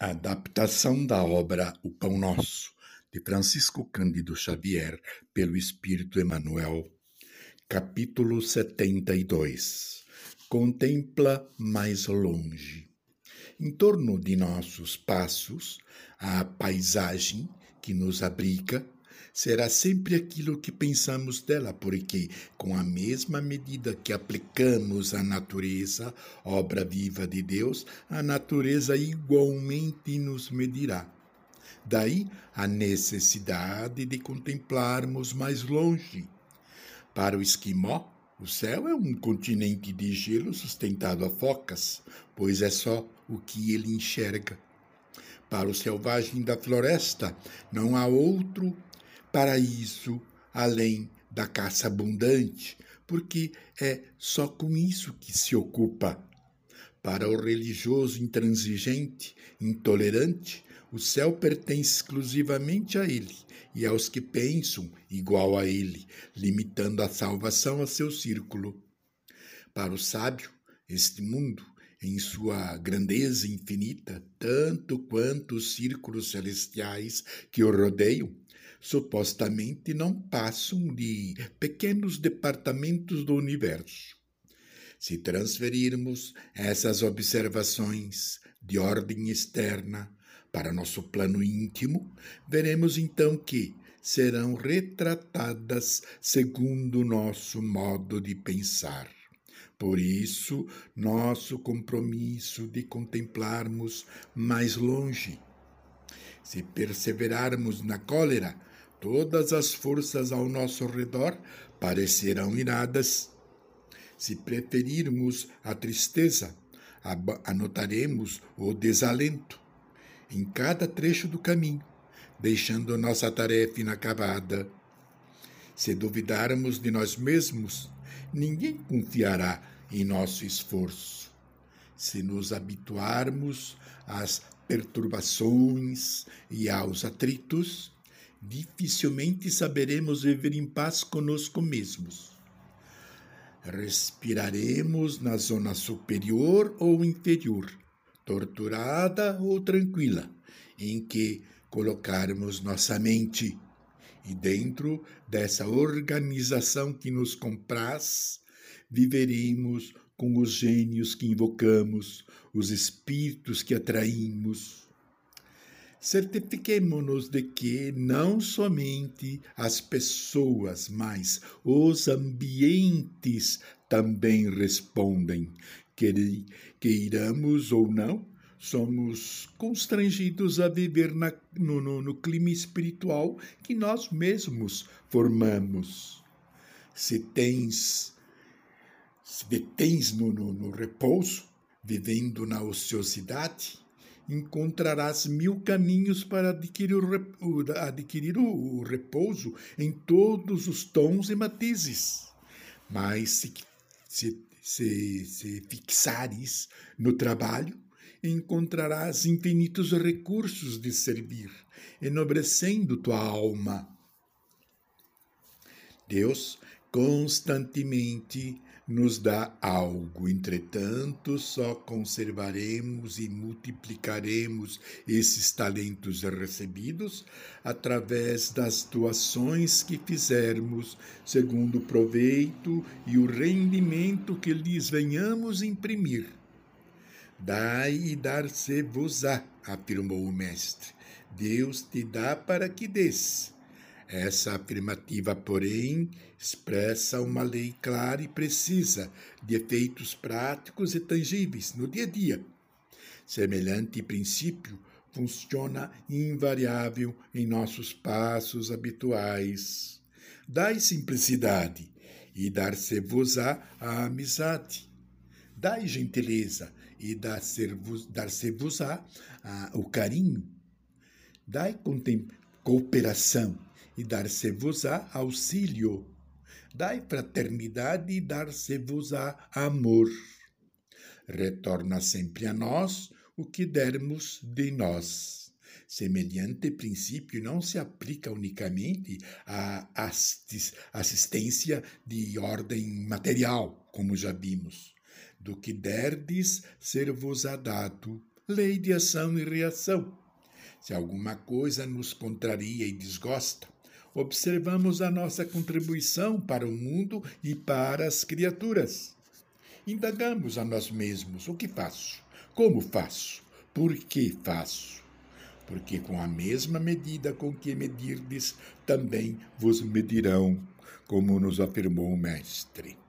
Adaptação da obra O Pão Nosso, de Francisco Cândido Xavier, pelo Espírito Emmanuel. Capítulo 72 Contempla mais longe. Em torno de nossos passos, a paisagem que nos abriga será sempre aquilo que pensamos dela, porque, com a mesma medida que aplicamos à natureza, obra viva de Deus, a natureza igualmente nos medirá. Daí a necessidade de contemplarmos mais longe. Para o esquimó, o céu é um continente de gelo sustentado a focas, pois é só o que ele enxerga. Para o selvagem da floresta, não há outro paraíso além da caça abundante, porque é só com isso que se ocupa. Para o religioso intransigente, intolerante, o céu pertence exclusivamente a ele e aos que pensam igual a ele, limitando a salvação a seu círculo. Para o sábio, este mundo, em sua grandeza infinita, tanto quanto os círculos celestiais que o rodeiam, supostamente não passam de pequenos departamentos do universo. Se transferirmos essas observações de ordem externa para nosso plano íntimo, veremos então que serão retratadas segundo nosso modo de pensar. Por isso, nosso compromisso de contemplarmos mais longe. Se perseverarmos na cólera, Todas as forças ao nosso redor parecerão iradas. Se preferirmos a tristeza, anotaremos o desalento em cada trecho do caminho, deixando nossa tarefa inacabada. Se duvidarmos de nós mesmos, ninguém confiará em nosso esforço. Se nos habituarmos às perturbações e aos atritos, dificilmente saberemos viver em paz conosco mesmos. Respiraremos na zona superior ou inferior, torturada ou tranquila, em que colocarmos nossa mente. E dentro dessa organização que nos compraz, viveremos com os gênios que invocamos, os espíritos que atraímos certifiquemo-nos de que não somente as pessoas, mas os ambientes também respondem. Queiramos ou não, somos constrangidos a viver na, no, no, no, clima espiritual que nós mesmos formamos. Se tens, se detens no, no, no repouso, vivendo na ociosidade, encontrarás mil caminhos para adquirir o, adquirir o repouso em todos os tons e matizes. Mas se, se, se, se fixares no trabalho, encontrarás infinitos recursos de servir, enobrecendo tua alma. Deus constantemente nos dá algo. Entretanto, só conservaremos e multiplicaremos esses talentos recebidos através das doações que fizermos, segundo o proveito e o rendimento que lhes venhamos imprimir. Dai e dar-se-vos-á, afirmou o Mestre. Deus te dá para que des essa afirmativa, porém, expressa uma lei clara e precisa de efeitos práticos e tangíveis no dia a dia. Semelhante princípio funciona invariável em nossos passos habituais. Dai simplicidade e dar-se-vos-á a amizade. Dai gentileza e dar-se-vos-á o carinho. Dai cooperação e dar-se-vos-á auxílio. Dai fraternidade e dar-se-vos-á amor. Retorna sempre a nós o que dermos de nós. Semelhante princípio não se aplica unicamente à assistência de ordem material, como já vimos. Do que derdes, ser-vos-á dado, lei de ação e reação. Se alguma coisa nos contraria e desgosta, observamos a nossa contribuição para o mundo e para as criaturas. Indagamos a nós mesmos: o que faço? Como faço? Por que faço? Porque com a mesma medida com que medirdes, também vos medirão, como nos afirmou o Mestre.